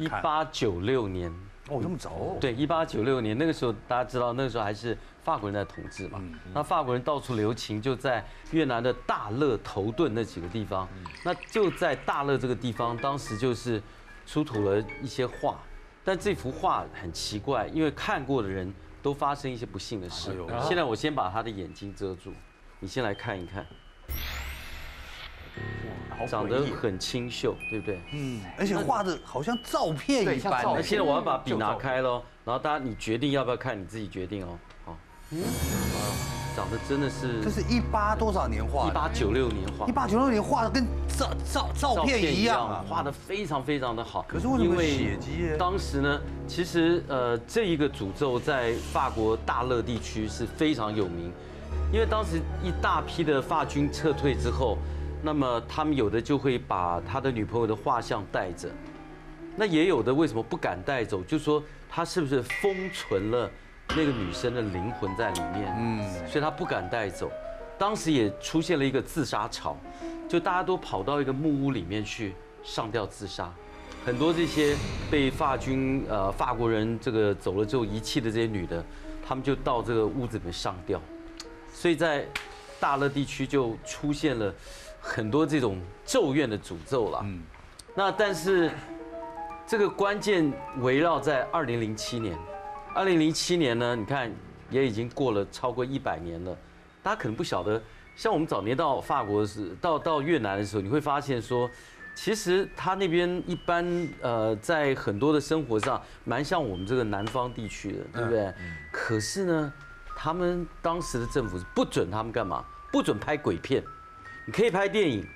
一看？八九六年，哦，这么早哦。对，一八九六年那个时候，大家知道那个时候还是法国人在统治嘛。那法国人到处留情，就在越南的大乐头顿那几个地方。那就在大乐这个地方，当时就是出土了一些画，但这幅画很奇怪，因为看过的人都发生一些不幸的事哎。现在我先把他的眼睛遮住，你先来看一看，好长得很清秀，对不对？嗯，而且画的好像照片一般那。现在我要把笔拿开喽，然后大家你决定要不要看，你自己决定哦。好，嗯，长得真的是这是一八多少年画？一八九六年画一，八九六年画的跟照照照片一样啊。画的非常非常的好。可是为什么因血迹耶当时呢，其实呃这一个诅咒在法国大乐地区是非常有名，因为当时一大批的法军撤退之后，那么他们有的就会把他的女朋友的画像带着，那也有的为什么不敢带走？就说他是不是封存了那个女生的灵魂在里面？嗯，所以他不敢带走。当时也出现了一个自杀潮，就大家都跑到一个木屋里面去上吊自杀。很多这些被法军呃法国人这个走了之后遗弃的这些女的，他们就到这个屋子里面上吊。所以在大乐地区就出现了很多这种咒怨的诅咒了。嗯那但是这个关键围绕在二零零七年，二零零七年呢，你看也已经过了超过一百年了，大家可能不晓得，像我们早年到法国是到到越南的时候，你会发现说。其实他那边一般呃，在很多的生活上蛮像我们这个南方地区的，对不对？可是呢，他们当时的政府是不准他们干嘛？不准拍鬼片，你可以拍电影，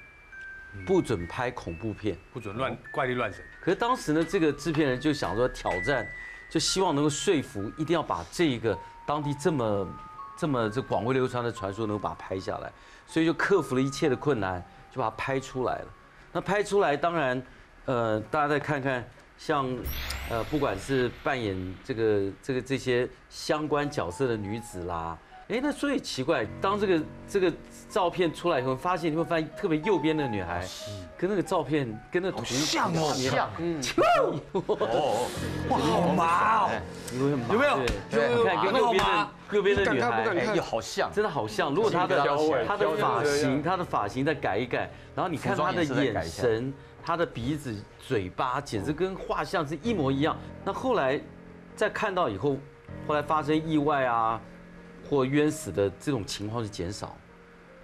不准拍恐怖片。不准乱怪力乱神。可是当时呢，这个制片人就想说挑战，就希望能够说服，一定要把这个当地这么这么这广为流传的传说能够把它拍下来，所以就克服了一切的困难，就把它拍出来了。那拍出来，当然，呃，大家再看看，像呃，不管是扮演这个这个这些相关角色的女子啦。哎，那所以奇怪，当这个这个照片出来以后，发现你会发现，特别右边的女孩，跟那个照片跟那个图像 哦像哇，好麻哦！有没有有没有看跟右边的右边的女孩。哎，又好像，真的好像，如果她的她的发型，她的发型再改一改，然后你看她的眼神、她的鼻子、嘴巴，简直跟画像是一模一样。那后来再看到以后，后来发生意外啊，或冤死的这种情况是减少，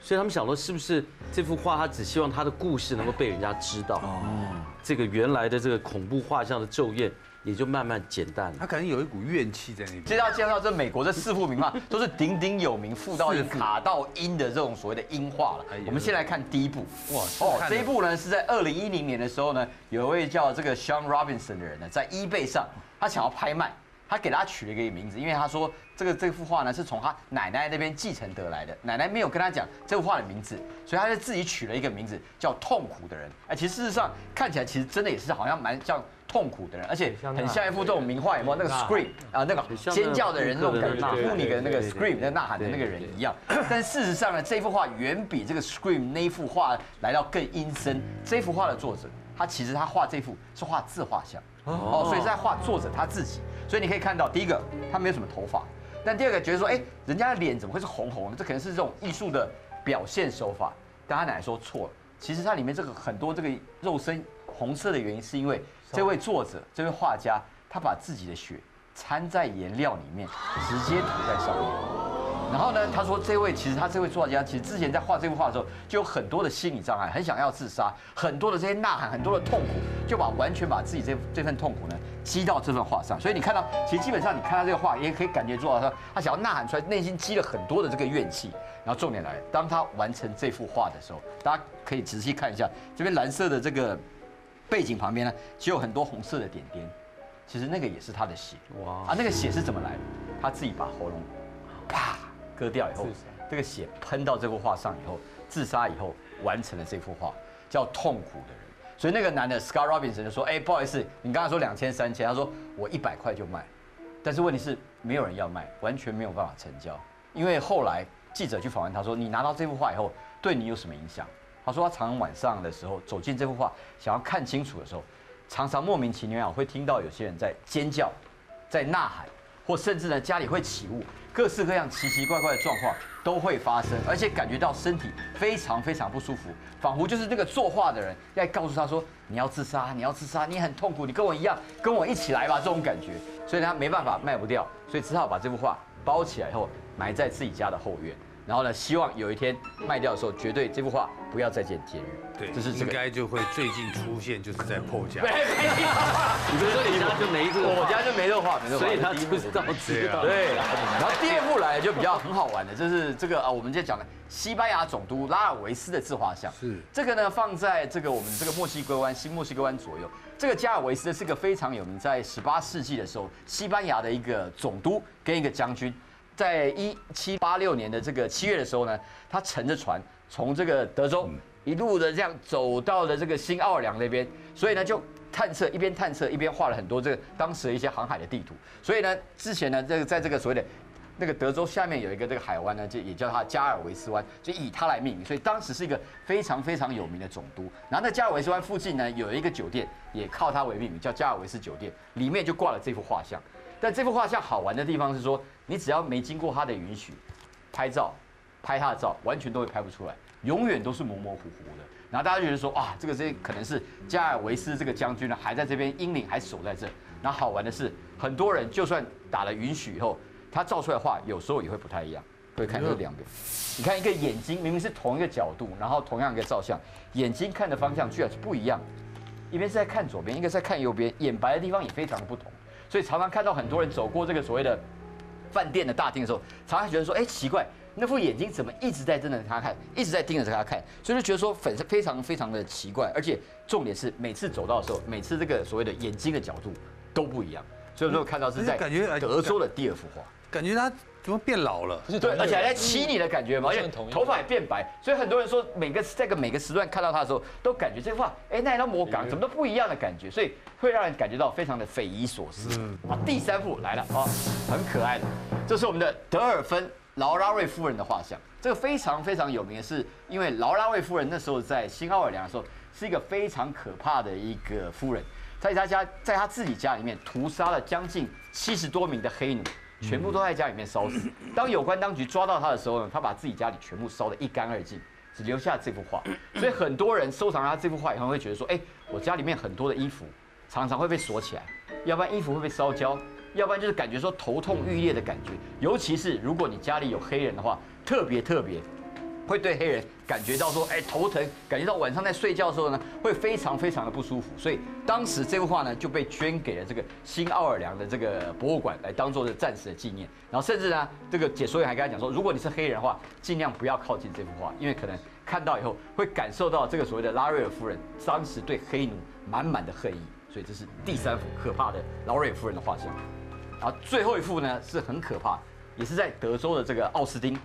所以他们想说，是不是这幅画他只希望他的故事能够被人家知道，哦这个原来的这个恐怖画像的咒怨也就慢慢减淡了。他可能有一股怨气在那边。接着要介绍这美国这四幅名画，都是鼎鼎有名、富到音、卡到音的这种所谓的音画了。我们先来看第一部，哇哦，这一部呢是在二零一零年的时候呢，有一位叫这个 Sean Robinson 的人呢，在 eBay 上，他想要拍卖。他给他取了一个名字，因为他说这个这幅画呢是从他奶奶那边继承得来的，奶奶没有跟他讲这幅画的名字，所以他就自己取了一个名字叫痛苦的人。哎，其实事实上看起来其实真的也是好像蛮像痛苦的人，而且很像一幅这种名画，有没有那个 scream 啊那个尖叫的人那种感觉，对对对呼你的那个 scream 那呐喊的那个人一样。但事实上呢，这幅画远比这个 scream 那一幅画来到更阴森。这幅画的作者，他其实他画这幅是画自画像哦，所以是在画作者他自己。所以你可以看到，第一个他没有什么头发，但第二个觉得说，哎，人家的脸怎么会是红红的？这可能是这种艺术的表现手法。但他奶奶说错了，其实它里面这个很多这个肉身红色的原因，是因为这位作者、这位画家，他把自己的血掺在颜料里面，直接涂在上面。然后呢，他说这位其实他这位作家，其实之前在画这幅画的时候，就有很多的心理障碍，很想要自杀，很多的这些呐喊，很多的痛苦，就把完全把自己这这份痛苦呢积到这份画上。所以你看到，其实基本上你看到这个画，也可以感觉做到他他想要呐喊出来，内心积了很多的这个怨气。然后重点来了，当他完成这幅画的时候，大家可以仔细看一下，这边蓝色的这个背景旁边呢，其实有很多红色的点点，其实那个也是他的血。哇啊，那个血是怎么来的？他自己把喉咙割掉以后，这个血喷到这幅画上以后，自杀以后完成了这幅画，叫《痛苦的人》。所以那个男的 Scott Robinson 就说：“哎，不好意思，你刚才说两千三千，他说我一百块就卖，但是问题是没有人要卖，完全没有办法成交。因为后来记者去访问他说，你拿到这幅画以后，对你有什么影响？他说他常常晚上的时候走进这幅画，想要看清楚的时候，常常莫名其妙会听到有些人在尖叫，在呐喊，或甚至呢家里会起雾，各式各样奇奇怪怪的状况都会发生，而且感觉到身体非常非常不舒服，仿佛就是那个作画的人在告诉他说你要自杀，你要自杀，你很痛苦，你跟我一样，跟我一起来吧这种感觉，所以他没办法卖不掉，所以只好把这幅画包起来后埋在自己家的后院。然后呢，希望有一天卖掉的时候，绝对这幅画不要再见天日。对，这是这个。应该就会最近出现，就是在破家。没有，你不是说你家就没这个画？我家就没这个画，没这个画。所以他就知道知道。对，然后第二幅来就比较很好玩的，就是这个啊，我们今天讲的西班牙总督拉尔维斯的自画像。是。这个呢，放在这个我们这个墨西哥湾、新墨西哥湾左右。这个加尔维斯是个非常有名，在十八世纪的时候，西班牙的一个总督跟一个将军。在一七八六年的这个七月的时候呢，他乘着船从这个德州一路的这样走到了这个新奥尔良那边，所以呢就探测，一边探测一边画了很多这个当时的一些航海的地图。所以呢，之前呢这个在这个所谓的那个德州下面有一个这个海湾呢，就也叫它加尔维斯湾，就以它来命名。所以当时是一个非常非常有名的总督。然后在加尔维斯湾附近呢有一个酒店，也靠它为命名，叫加尔维斯酒店，里面就挂了这幅画像。但这幅画像好玩的地方是说，你只要没经过他的允许，拍照，拍他的照，完全都会拍不出来，永远都是模模糊糊的。然后大家觉得说，哇，这个这可能是加尔维斯这个将军呢，还在这边英灵还守在这。然后好玩的是，很多人就算打了允许以后，他照出来的画有时候也会不太一样。会看这两边，你看一个眼睛明明是同一个角度，然后同样一个照相，眼睛看的方向居然是不一样，一边是在看左边，一个是在看右边，眼白的地方也非常的不同。所以常常看到很多人走过这个所谓的饭店的大厅的时候，常常觉得说，哎，奇怪，那副眼睛怎么一直在盯着他看，一直在盯着他看，所以就觉得说粉是非常非常的奇怪，而且重点是每次走到的时候，每次这个所谓的眼睛的角度都不一样，所以说看到是在德州的第二幅画，感觉他。怎么变老了？对，而且还在欺你的感觉嘛，而且头发也变白，所以很多人说每个这个每个时段看到他的时候，都感觉这话，哎，那一张魔港怎么都不一样的感觉，所以会让人感觉到非常的匪夷所思。啊，第三幅来了啊，很可爱的，这是我们的德尔芬劳拉瑞夫人的画像。这个非常非常有名的是，因为劳拉瑞夫人那时候在新奥尔良的时候，是一个非常可怕的一个夫人，在他家在他自己家里面屠杀了将近七十多名的黑奴。全部都在家里面烧死。当有关当局抓到他的时候呢，他把自己家里全部烧得一干二净，只留下这幅画。所以很多人收藏了他这幅画以后，会觉得说：哎，我家里面很多的衣服常常会被锁起来，要不然衣服会被烧焦，要不然就是感觉说头痛欲裂的感觉。尤其是如果你家里有黑人的话，特别特别。会对黑人感觉到说，哎，头疼，感觉到晚上在睡觉的时候呢，会非常非常的不舒服。所以当时这幅画呢，就被捐给了这个新奥尔良的这个博物馆，来当做这暂时的纪念。然后甚至呢，这个解说员还跟他讲说，如果你是黑人的话，尽量不要靠近这幅画，因为可能看到以后会感受到这个所谓的拉瑞尔夫人当时对黑奴满满的恨意。所以这是第三幅可怕的劳瑞尔夫人的画像。然后最后一幅呢，是很可怕，也是在德州的这个奥斯汀。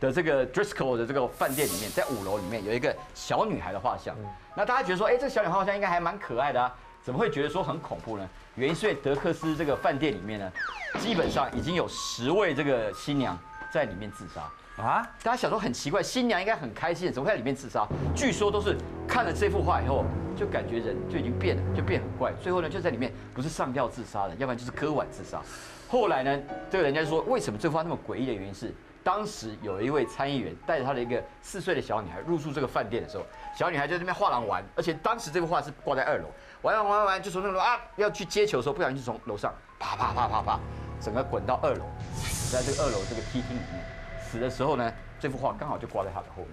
的这个 Driscoll 的这个饭店里面，在五楼里面有一个小女孩的画像。那大家觉得说，哎，这小女孩画像应该还蛮可爱的啊，怎么会觉得说很恐怖呢？原因是为德克斯这个饭店里面呢，基本上已经有十位这个新娘在里面自杀啊。大家想说很奇怪，新娘应该很开心，怎么会在里面自杀？据说都是看了这幅画以后，就感觉人就已经变了，就变很怪。最后呢，就在里面不是上吊自杀的，要不然就是割腕自杀。后来呢，这个人家说，为什么这幅画那么诡异的原因是？当时有一位参议员带着他的一个四岁的小女孩入住这个饭店的时候，小女孩就在这边画廊玩，而且当时这幅画是挂在二楼，玩玩玩玩，就从那楼啊要去接球的时候，不小心就从楼上啪啪啪啪啪，整个滚到二楼，死在这个二楼这个梯厅里面。死的时候呢，这幅画刚好就挂在他的后面，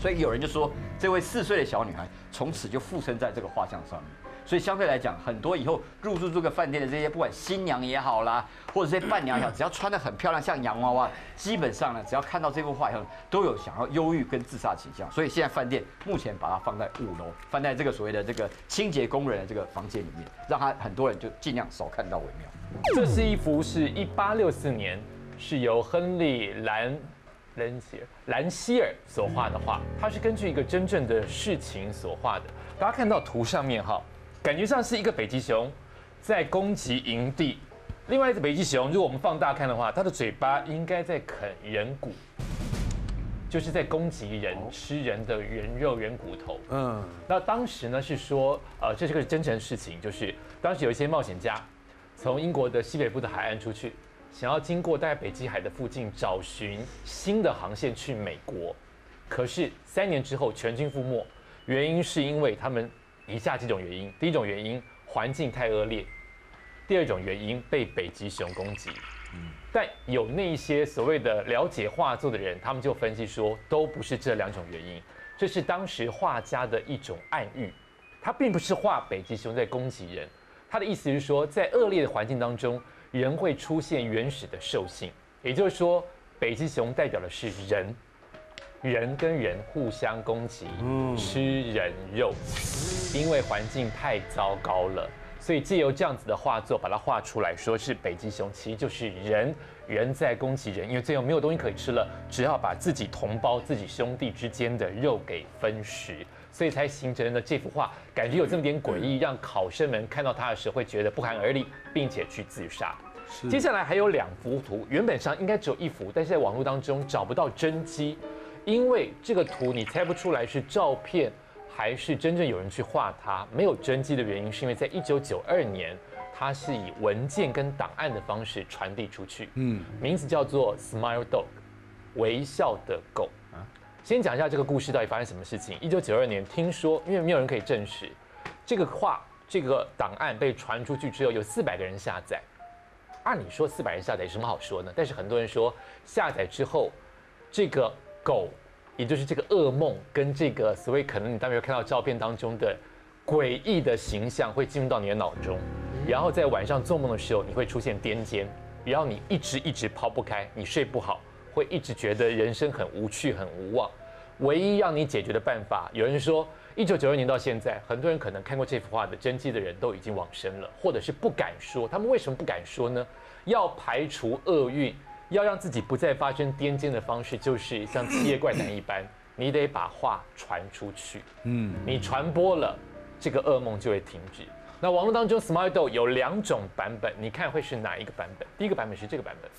所以有人就说，这位四岁的小女孩从此就附身在这个画像上面。所以相对来讲，很多以后入住这个饭店的这些，不管新娘也好啦，或者这些伴娘也好，只要穿得很漂亮，像洋娃娃，基本上呢，只要看到这幅画以后，都有想要忧郁跟自杀倾向。所以现在饭店目前把它放在五楼，放在这个所谓的这个清洁工人的这个房间里面，让他很多人就尽量少看到为妙。这是一幅是一八六四年是由亨利兰兰希尔兰希尔所画的画，它是根据一个真正的事情所画的。大家看到图上面哈。感觉上是一个北极熊在攻击营地，另外一只北极熊，如果我们放大看的话，它的嘴巴应该在啃人骨。就是在攻击人，吃人的人肉、人骨头。嗯，那当时呢是说，呃，这是个真诚事情，就是当时有一些冒险家从英国的西北部的海岸出去，想要经过大概北极海的附近找寻新的航线去美国，可是三年之后全军覆没，原因是因为他们以下几种原因：第一种原因环境太恶劣，第二种原因被北极熊攻击。但有那一些所谓的了解画作的人，他们就分析说，都不是这两种原因，这是当时画家的一种暗喻。他并不是画北极熊在攻击人，他的意思是说，在恶劣的环境当中，人会出现原始的兽性，也就是说，北极熊代表的是人，人跟人互相攻击，吃人肉，因为环境太糟糕了。所以借由这样子的画作把它画出来，说是北极熊，其实就是人，人在攻击人，因为最后没有东西可以吃了，只好把自己同胞、自己兄弟之间的肉给分食，所以才形成了这幅画，感觉有这么点诡异，让考生们看到它的时候会觉得不寒而栗，并且去自杀。接下来还有两幅图，原本上应该只有一幅，但是在网络当中找不到真迹，因为这个图你猜不出来是照片。还是真正有人去画它，没有真迹的原因，是因为在一九九二年，它是以文件跟档案的方式传递出去。嗯，名字叫做 Smile Dog，微笑的狗。啊，先讲一下这个故事到底发生什么事情。一九九二年，听说因为没有人可以证实，这个画这个档案被传出去之后，有四百个人下载。按理说四百人下载有什么好说呢？但是很多人说下载之后，这个狗。也就是这个噩梦跟这个所谓可能你当时看到照片当中的诡异的形象会进入到你的脑中，然后在晚上做梦的时候你会出现癫痫，然后你一直一直抛不开，你睡不好，会一直觉得人生很无趣很无望。唯一让你解决的办法，有人说一九九二年到现在，很多人可能看过这幅画的真迹的人都已经往生了，或者是不敢说。他们为什么不敢说呢？要排除厄运。要让自己不再发生癫痫的方式，就是像七夜怪男一般，你得把话传出去。嗯，你传播了，这个噩梦就会停止。那网络当中，Smile Dog 有两种版本，你看会是哪一个版本？第一个版本是这个版本，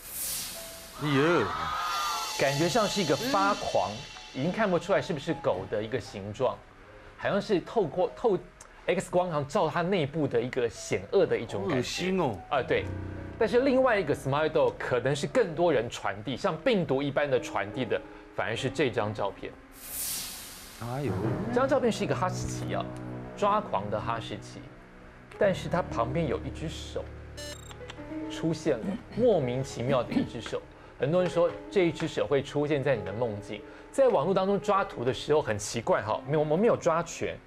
哎呦，感觉像是一个发狂，已经看不出来是不是狗的一个形状，好像是透过透 X 光上照它内部的一个险恶的一种感觉。恶心哦！啊，对。但是另外一个 Smile Dog 可能是更多人传递，像病毒一般的传递的，反而是这张照片。哎呦，这张照片是一个哈士奇啊，抓狂的哈士奇，但是它旁边有一只手出现了，莫名其妙的一只手。很多人说这一只手会出现在你的梦境，在网络当中抓图的时候很奇怪哈，没有我们没有抓全，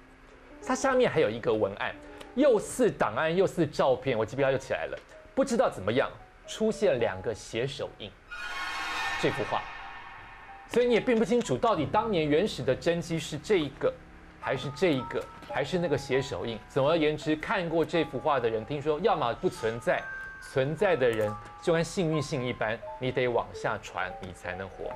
它下面还有一个文案，又似档案又似照片，我鸡皮疙瘩又起来了。不知道怎么样出现两个血手印，这幅画，所以你也并不清楚到底当年原始的真迹是这一个，还是这一个，还是那个血手印。总而言之，看过这幅画的人，听说要么不存在，存在的人就跟幸运星一般，你得往下传，你才能活命。